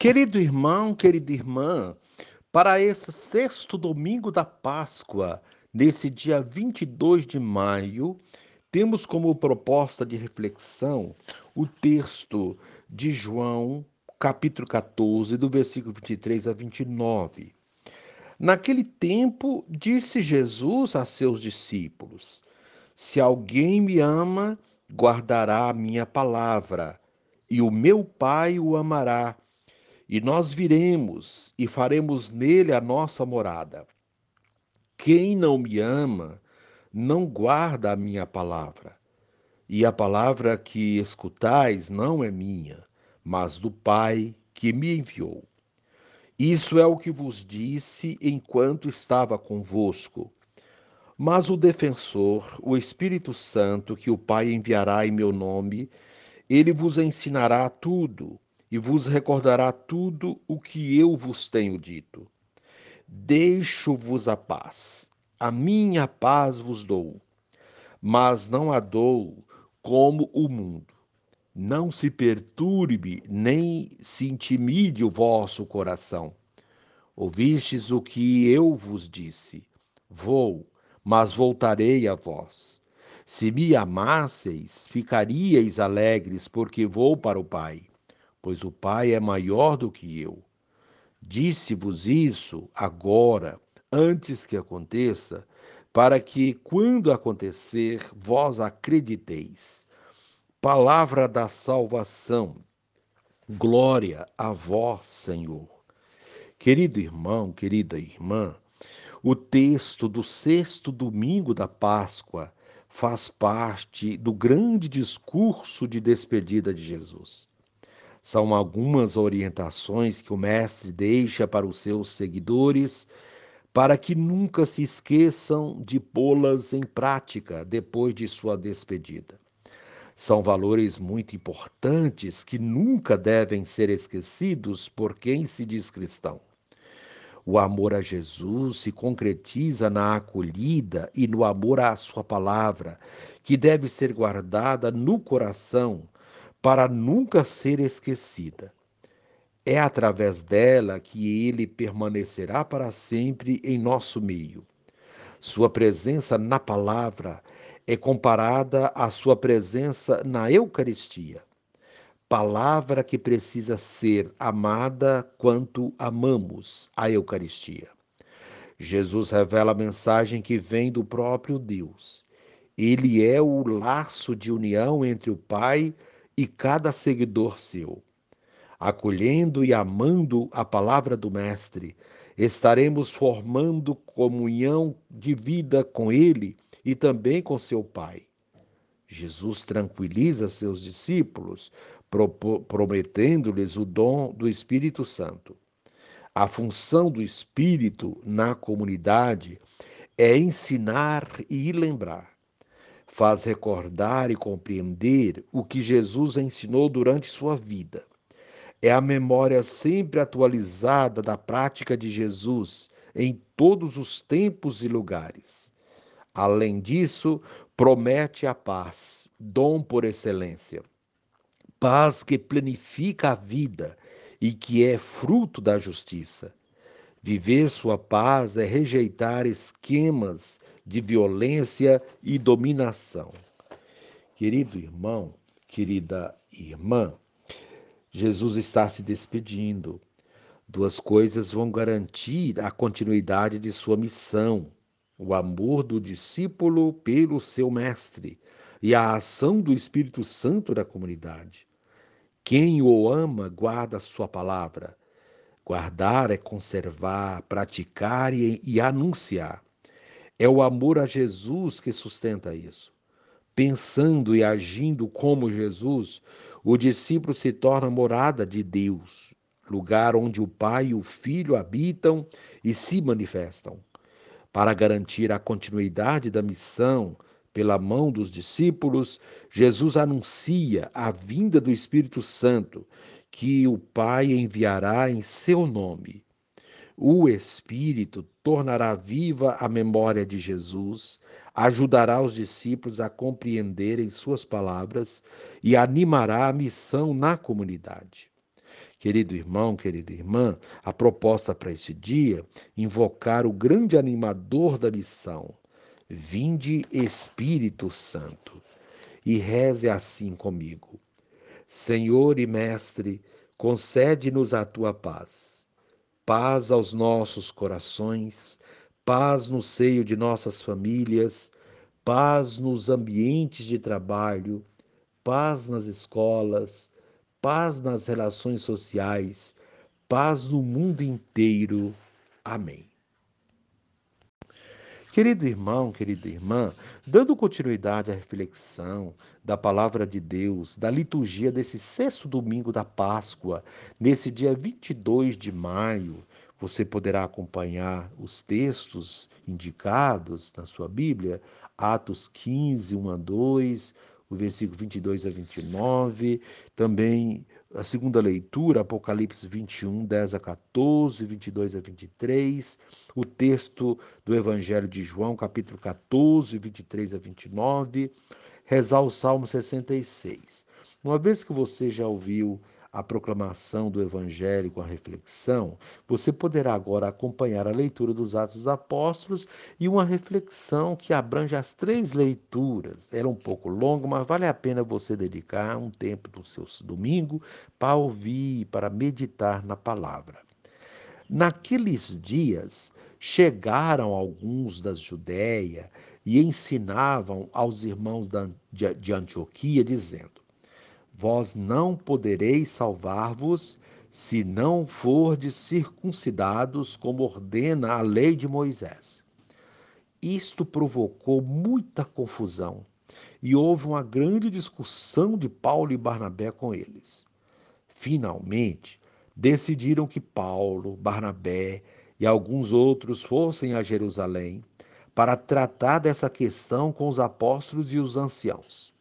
Querido irmão, querida irmã, para esse sexto domingo da Páscoa, nesse dia 22 de maio, temos como proposta de reflexão o texto de João, capítulo 14, do versículo 23 a 29. Naquele tempo, disse Jesus a seus discípulos: Se alguém me ama, guardará a minha palavra, e o meu Pai o amará e nós viremos e faremos nele a nossa morada. Quem não me ama, não guarda a minha palavra. E a palavra que escutais não é minha, mas do Pai que me enviou. Isso é o que vos disse enquanto estava convosco. Mas o defensor, o Espírito Santo, que o Pai enviará em meu nome, ele vos ensinará tudo e vos recordará tudo o que eu vos tenho dito. Deixo-vos a paz, a minha paz vos dou, mas não a dou como o mundo. Não se perturbe, nem se intimide o vosso coração. Ouvistes o que eu vos disse: Vou, mas voltarei a vós. Se me amasseis, ficaríeis alegres, porque vou para o Pai pois o Pai é maior do que eu. Disse-vos isso agora, antes que aconteça, para que, quando acontecer, vós acrediteis. Palavra da salvação. Glória a vós, Senhor. Querido irmão, querida irmã, o texto do sexto domingo da Páscoa faz parte do grande discurso de despedida de Jesus. São algumas orientações que o Mestre deixa para os seus seguidores, para que nunca se esqueçam de pô-las em prática depois de sua despedida. São valores muito importantes que nunca devem ser esquecidos por quem se diz cristão. O amor a Jesus se concretiza na acolhida e no amor à Sua palavra, que deve ser guardada no coração para nunca ser esquecida. É através dela que ele permanecerá para sempre em nosso meio. Sua presença na palavra é comparada à sua presença na Eucaristia. Palavra que precisa ser amada quanto amamos a Eucaristia. Jesus revela a mensagem que vem do próprio Deus. Ele é o laço de união entre o Pai e e cada seguidor seu. Acolhendo e amando a palavra do Mestre, estaremos formando comunhão de vida com Ele e também com seu Pai. Jesus tranquiliza seus discípulos, prometendo-lhes o dom do Espírito Santo. A função do Espírito na comunidade é ensinar e lembrar faz recordar e compreender o que Jesus ensinou durante sua vida. É a memória sempre atualizada da prática de Jesus em todos os tempos e lugares. Além disso, promete a paz, dom por excelência. Paz que planifica a vida e que é fruto da justiça. Viver sua paz é rejeitar esquemas de violência e dominação. Querido irmão, querida irmã, Jesus está se despedindo. Duas coisas vão garantir a continuidade de sua missão: o amor do discípulo pelo seu mestre e a ação do Espírito Santo na comunidade. Quem o ama guarda a sua palavra. Guardar é conservar, praticar e, e anunciar. É o amor a Jesus que sustenta isso. Pensando e agindo como Jesus, o discípulo se torna morada de Deus, lugar onde o Pai e o Filho habitam e se manifestam. Para garantir a continuidade da missão, pela mão dos discípulos, Jesus anuncia a vinda do Espírito Santo, que o Pai enviará em seu nome. O Espírito tornará viva a memória de Jesus, ajudará os discípulos a compreenderem suas palavras e animará a missão na comunidade. Querido irmão, querida irmã, a proposta para este dia, invocar o grande animador da missão. Vinde Espírito Santo. E reze assim comigo. Senhor e Mestre, concede-nos a tua paz. Paz aos nossos corações, paz no seio de nossas famílias, paz nos ambientes de trabalho, paz nas escolas, paz nas relações sociais, paz no mundo inteiro. Amém. Querido irmão, querida irmã, dando continuidade à reflexão da palavra de Deus, da liturgia desse sexto domingo da Páscoa, nesse dia 22 de maio, você poderá acompanhar os textos indicados na sua Bíblia, Atos 15, 1 a 2, o versículo 22 a 29, também a segunda leitura, Apocalipse 21, 10 a 14, 22 a 23, o texto do Evangelho de João, capítulo 14, 23 a 29, rezar o Salmo 66. Uma vez que você já ouviu a proclamação do Evangelho com a reflexão, você poderá agora acompanhar a leitura dos Atos dos Apóstolos e uma reflexão que abrange as três leituras. Era um pouco longo, mas vale a pena você dedicar um tempo do seu domingo para ouvir, para meditar na palavra. Naqueles dias, chegaram alguns da Judéia e ensinavam aos irmãos de Antioquia, dizendo: Vós não podereis salvar-vos se não fordes circuncidados, como ordena a lei de Moisés. Isto provocou muita confusão e houve uma grande discussão de Paulo e Barnabé com eles. Finalmente, decidiram que Paulo, Barnabé e alguns outros fossem a Jerusalém para tratar dessa questão com os apóstolos e os anciãos.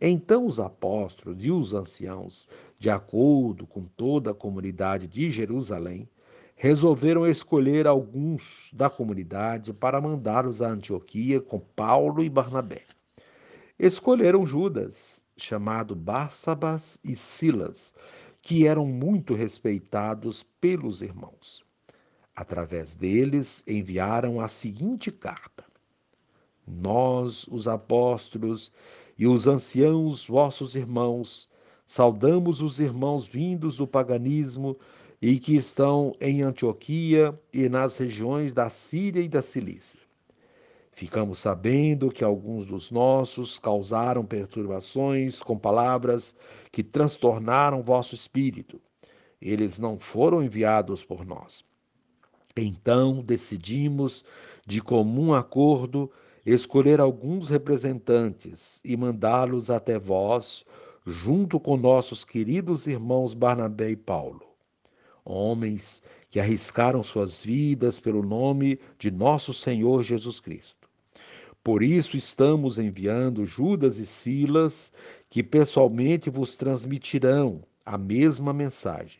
Então os apóstolos e os anciãos, de acordo com toda a comunidade de Jerusalém, resolveram escolher alguns da comunidade para mandá-los a Antioquia com Paulo e Barnabé. Escolheram Judas, chamado Barsabas e Silas, que eram muito respeitados pelos irmãos. Através deles enviaram a seguinte carta: Nós, os apóstolos e os anciãos, vossos irmãos, saudamos os irmãos vindos do paganismo e que estão em Antioquia e nas regiões da Síria e da Cilícia. Ficamos sabendo que alguns dos nossos causaram perturbações com palavras que transtornaram vosso espírito. Eles não foram enviados por nós. Então decidimos, de comum acordo, escolher alguns representantes e mandá-los até vós, junto com nossos queridos irmãos Barnabé e Paulo, homens que arriscaram suas vidas pelo nome de nosso Senhor Jesus Cristo. Por isso estamos enviando Judas e Silas, que pessoalmente vos transmitirão a mesma mensagem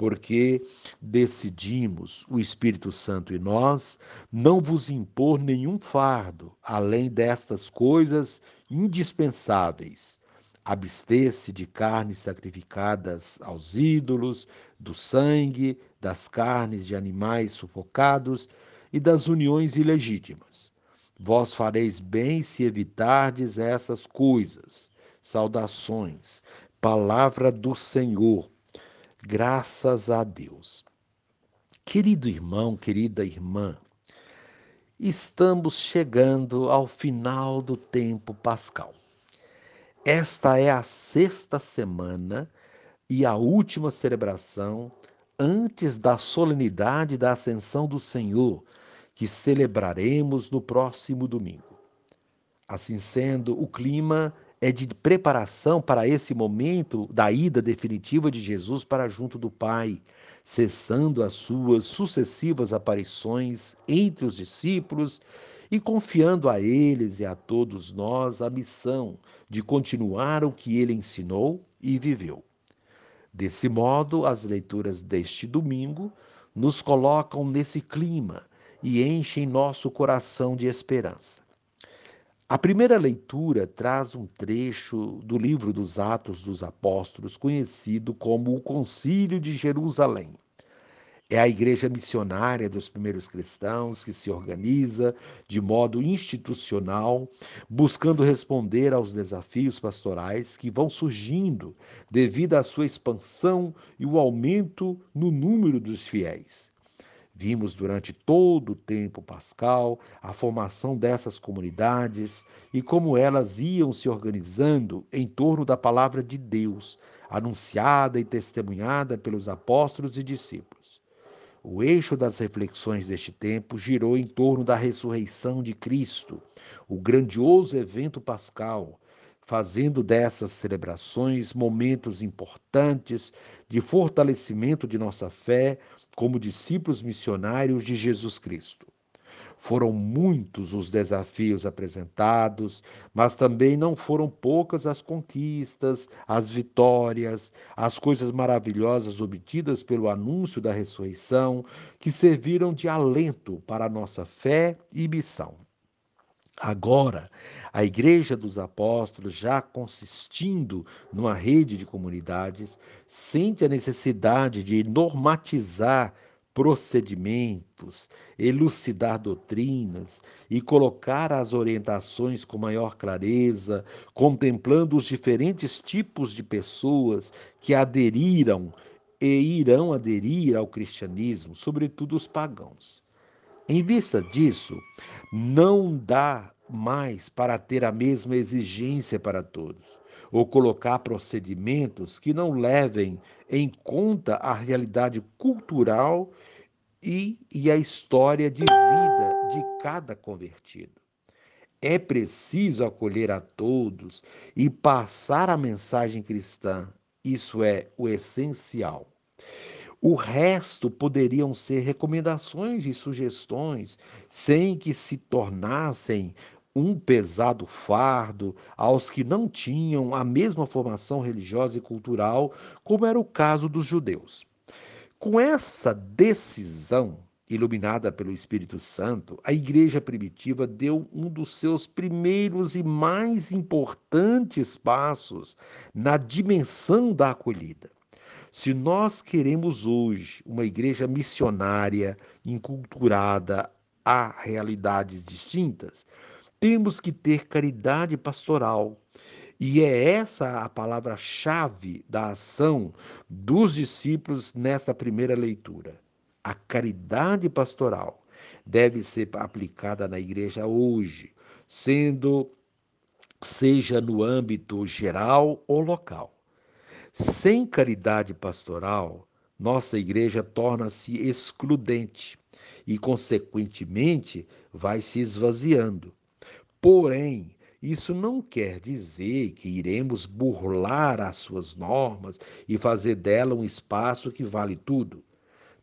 porque decidimos, o Espírito Santo e nós, não vos impor nenhum fardo além destas coisas indispensáveis. Abster-se de carnes sacrificadas aos ídolos, do sangue, das carnes de animais sufocados e das uniões ilegítimas. Vós fareis bem se evitardes essas coisas. Saudações. Palavra do Senhor Graças a Deus. Querido irmão, querida irmã, estamos chegando ao final do tempo pascal. Esta é a sexta semana e a última celebração antes da solenidade da Ascensão do Senhor, que celebraremos no próximo domingo. Assim sendo, o clima é de preparação para esse momento da ida definitiva de Jesus para junto do Pai, cessando as suas sucessivas aparições entre os discípulos e confiando a eles e a todos nós a missão de continuar o que ele ensinou e viveu. Desse modo, as leituras deste domingo nos colocam nesse clima e enchem nosso coração de esperança. A primeira leitura traz um trecho do livro dos Atos dos Apóstolos, conhecido como o Concílio de Jerusalém. É a igreja missionária dos primeiros cristãos que se organiza de modo institucional, buscando responder aos desafios pastorais que vão surgindo devido à sua expansão e o aumento no número dos fiéis. Vimos durante todo o tempo pascal a formação dessas comunidades e como elas iam se organizando em torno da palavra de Deus, anunciada e testemunhada pelos apóstolos e discípulos. O eixo das reflexões deste tempo girou em torno da ressurreição de Cristo, o grandioso evento pascal, fazendo dessas celebrações momentos importantes de fortalecimento de nossa fé como discípulos missionários de Jesus Cristo. Foram muitos os desafios apresentados, mas também não foram poucas as conquistas, as vitórias, as coisas maravilhosas obtidas pelo anúncio da ressurreição, que serviram de alento para a nossa fé e missão. Agora, a Igreja dos Apóstolos, já consistindo numa rede de comunidades, sente a necessidade de normatizar procedimentos, elucidar doutrinas e colocar as orientações com maior clareza, contemplando os diferentes tipos de pessoas que aderiram e irão aderir ao cristianismo, sobretudo os pagãos. Em vista disso, não dá mais para ter a mesma exigência para todos ou colocar procedimentos que não levem em conta a realidade cultural e, e a história de vida de cada convertido. É preciso acolher a todos e passar a mensagem cristã. Isso é o essencial. O resto poderiam ser recomendações e sugestões, sem que se tornassem um pesado fardo aos que não tinham a mesma formação religiosa e cultural, como era o caso dos judeus. Com essa decisão, iluminada pelo Espírito Santo, a igreja primitiva deu um dos seus primeiros e mais importantes passos na dimensão da acolhida. Se nós queremos hoje uma igreja missionária, enculturada a realidades distintas, temos que ter caridade pastoral. E é essa a palavra-chave da ação dos discípulos nesta primeira leitura. A caridade pastoral deve ser aplicada na igreja hoje, sendo seja no âmbito geral ou local. Sem caridade pastoral, nossa igreja torna-se excludente e, consequentemente, vai se esvaziando Porém, isso não quer dizer que iremos burlar as suas normas e fazer dela um espaço que vale tudo.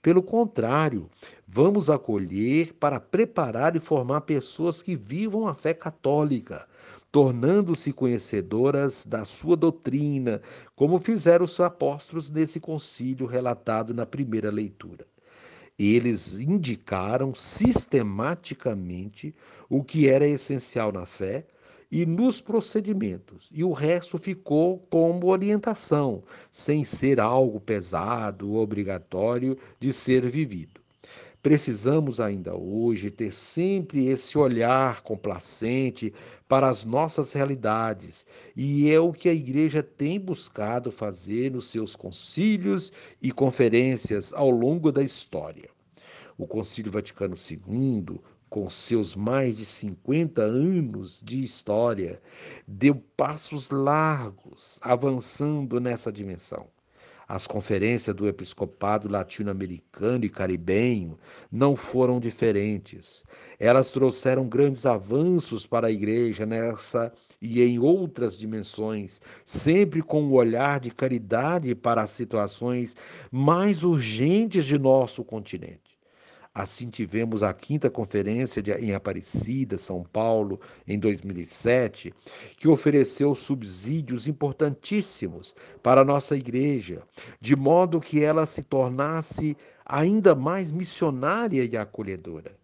Pelo contrário, vamos acolher para preparar e formar pessoas que vivam a fé católica, tornando-se conhecedoras da sua doutrina, como fizeram os apóstolos nesse concílio relatado na primeira leitura. Eles indicaram sistematicamente o que era essencial na fé e nos procedimentos, e o resto ficou como orientação, sem ser algo pesado ou obrigatório de ser vivido. Precisamos ainda hoje ter sempre esse olhar complacente para as nossas realidades, e é o que a igreja tem buscado fazer nos seus concílios e conferências ao longo da história. O Concílio Vaticano II, com seus mais de 50 anos de história, deu passos largos avançando nessa dimensão. As conferências do episcopado latino-americano e caribenho não foram diferentes. Elas trouxeram grandes avanços para a igreja nessa e em outras dimensões, sempre com um olhar de caridade para as situações mais urgentes de nosso continente. Assim tivemos a quinta conferência de, em Aparecida, São Paulo, em 2007, que ofereceu subsídios importantíssimos para a nossa igreja, de modo que ela se tornasse ainda mais missionária e acolhedora.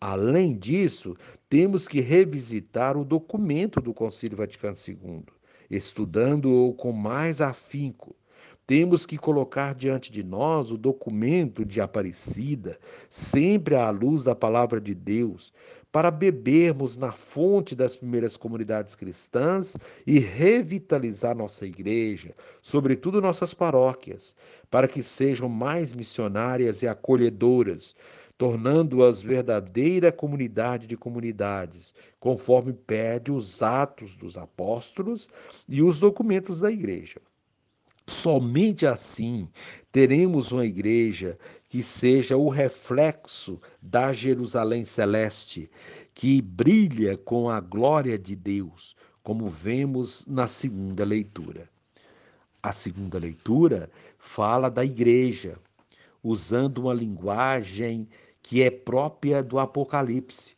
Além disso, temos que revisitar o documento do Concílio Vaticano II, estudando-o com mais afinco. Temos que colocar diante de nós o documento de Aparecida, sempre à luz da palavra de Deus, para bebermos na fonte das primeiras comunidades cristãs e revitalizar nossa igreja, sobretudo nossas paróquias, para que sejam mais missionárias e acolhedoras, tornando-as verdadeira comunidade de comunidades, conforme pede os atos dos apóstolos e os documentos da igreja. Somente assim teremos uma igreja que seja o reflexo da Jerusalém celeste, que brilha com a glória de Deus, como vemos na segunda leitura. A segunda leitura fala da igreja, usando uma linguagem que é própria do Apocalipse,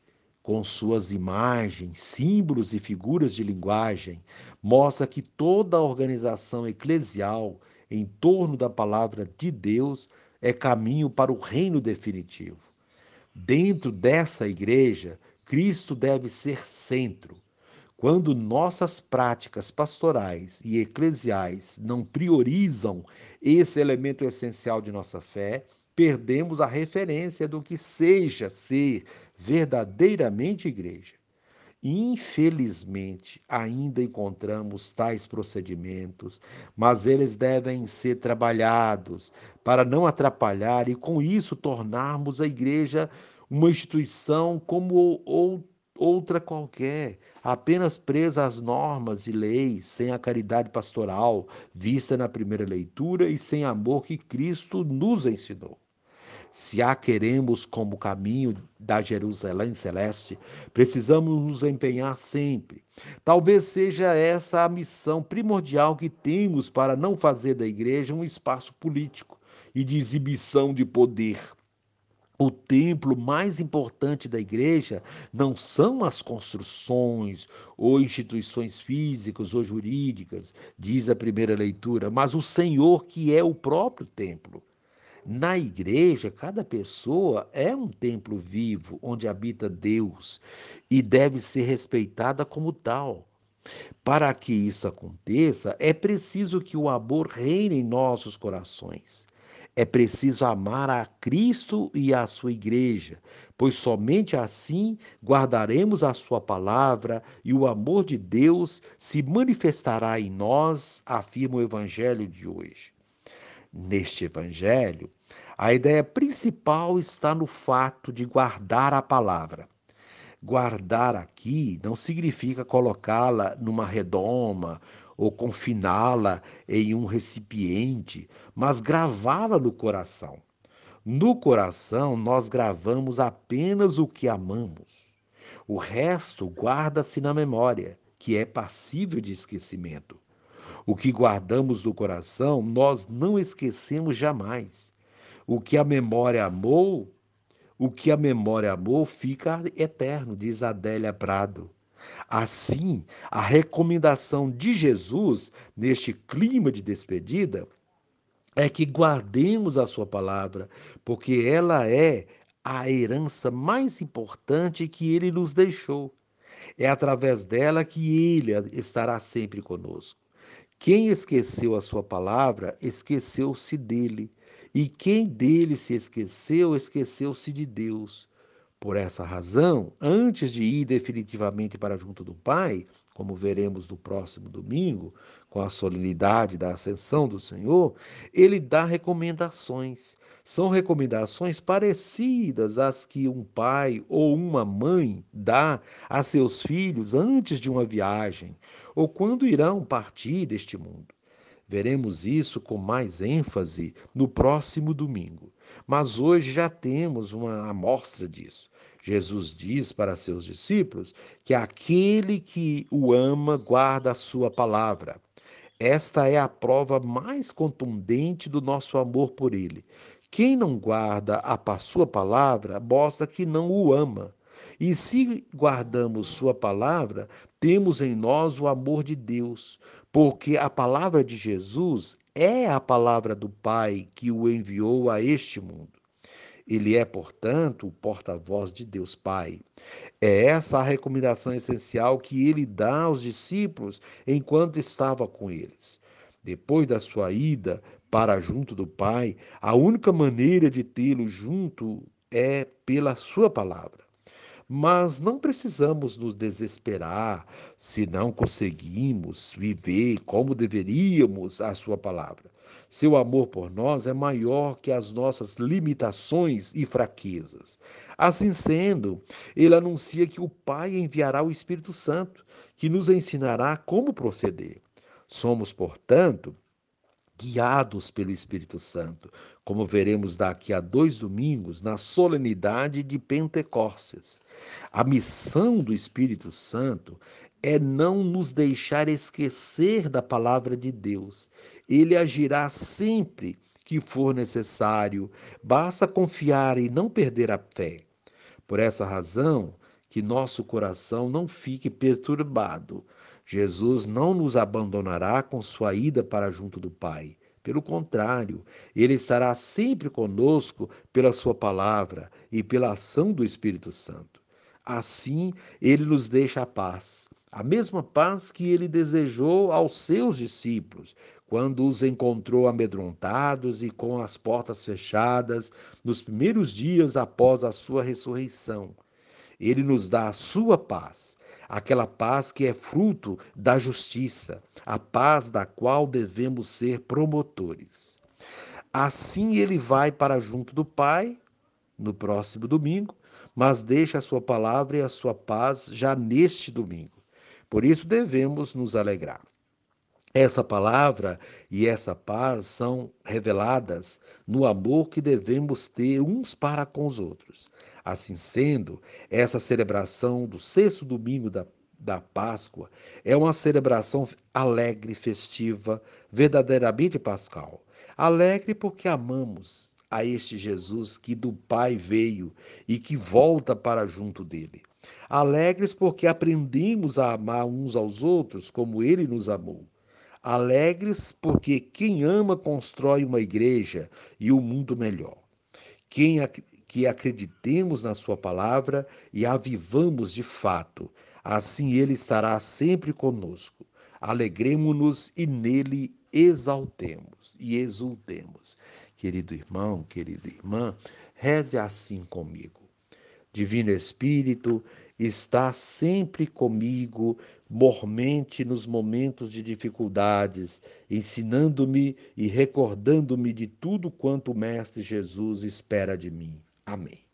com suas imagens, símbolos e figuras de linguagem, mostra que toda a organização eclesial em torno da palavra de Deus é caminho para o reino definitivo. Dentro dessa igreja, Cristo deve ser centro. Quando nossas práticas pastorais e eclesiais não priorizam esse elemento essencial de nossa fé, perdemos a referência do que seja ser verdadeiramente igreja. Infelizmente, ainda encontramos tais procedimentos, mas eles devem ser trabalhados para não atrapalhar e, com isso, tornarmos a igreja uma instituição como outra qualquer, apenas presa às normas e leis, sem a caridade pastoral vista na primeira leitura e sem amor que Cristo nos ensinou. Se a queremos como caminho da Jerusalém celeste, precisamos nos empenhar sempre. Talvez seja essa a missão primordial que temos para não fazer da igreja um espaço político e de exibição de poder. O templo mais importante da igreja não são as construções ou instituições físicas ou jurídicas, diz a primeira leitura, mas o Senhor que é o próprio templo. Na igreja, cada pessoa é um templo vivo onde habita Deus e deve ser respeitada como tal. Para que isso aconteça, é preciso que o amor reine em nossos corações. É preciso amar a Cristo e a sua igreja, pois somente assim guardaremos a sua palavra e o amor de Deus se manifestará em nós, afirma o evangelho de hoje. Neste evangelho, a ideia principal está no fato de guardar a palavra. Guardar aqui não significa colocá-la numa redoma ou confiná-la em um recipiente, mas gravá-la no coração. No coração, nós gravamos apenas o que amamos. O resto guarda-se na memória, que é passível de esquecimento. O que guardamos no coração, nós não esquecemos jamais. O que a memória amou, o que a memória amou fica eterno, diz Adélia Prado. Assim, a recomendação de Jesus, neste clima de despedida, é que guardemos a sua palavra, porque ela é a herança mais importante que ele nos deixou. É através dela que ele estará sempre conosco. Quem esqueceu a sua palavra, esqueceu-se dele. E quem dele se esqueceu, esqueceu-se de Deus. Por essa razão, antes de ir definitivamente para junto do Pai, como veremos no próximo domingo, com a solenidade da ascensão do Senhor, ele dá recomendações. São recomendações parecidas às que um pai ou uma mãe dá a seus filhos antes de uma viagem ou quando irão partir deste mundo. Veremos isso com mais ênfase no próximo domingo. Mas hoje já temos uma amostra disso. Jesus diz para seus discípulos que aquele que o ama guarda a sua palavra. Esta é a prova mais contundente do nosso amor por ele. Quem não guarda a sua palavra mostra que não o ama. E se guardamos Sua palavra, temos em nós o amor de Deus, porque a palavra de Jesus é a palavra do Pai que o enviou a este mundo. Ele é, portanto, o porta-voz de Deus Pai. É essa a recomendação essencial que ele dá aos discípulos enquanto estava com eles. Depois da sua ida para junto do Pai, a única maneira de tê-lo junto é pela sua palavra. Mas não precisamos nos desesperar se não conseguimos viver como deveríamos a Sua palavra. Seu amor por nós é maior que as nossas limitações e fraquezas. Assim sendo, ele anuncia que o Pai enviará o Espírito Santo, que nos ensinará como proceder. Somos, portanto, guiados pelo Espírito Santo, como veremos daqui a dois domingos na solenidade de Pentecostes. A missão do Espírito Santo é não nos deixar esquecer da palavra de Deus. Ele agirá sempre que for necessário, basta confiar e não perder a fé. Por essa razão, que nosso coração não fique perturbado. Jesus não nos abandonará com sua ida para junto do Pai. Pelo contrário, ele estará sempre conosco pela sua palavra e pela ação do Espírito Santo. Assim, ele nos deixa a paz, a mesma paz que ele desejou aos seus discípulos, quando os encontrou amedrontados e com as portas fechadas nos primeiros dias após a sua ressurreição. Ele nos dá a sua paz, aquela paz que é fruto da justiça, a paz da qual devemos ser promotores. Assim ele vai para junto do Pai no próximo domingo, mas deixa a sua palavra e a sua paz já neste domingo. Por isso devemos nos alegrar. Essa palavra e essa paz são reveladas no amor que devemos ter uns para com os outros. Assim sendo, essa celebração do sexto domingo da, da Páscoa é uma celebração alegre, festiva, verdadeiramente pascal. Alegre porque amamos a este Jesus que do Pai veio e que volta para junto dele. Alegres porque aprendemos a amar uns aos outros como ele nos amou. Alegres porque quem ama constrói uma igreja e um mundo melhor. Quem que acreditemos na sua palavra e a vivamos de fato. Assim ele estará sempre conosco. Alegremos-nos e nele exaltemos e exultemos. Querido irmão, querida irmã, reze assim comigo. Divino Espírito, está sempre comigo, mormente nos momentos de dificuldades, ensinando-me e recordando-me de tudo quanto o Mestre Jesus espera de mim. Amém.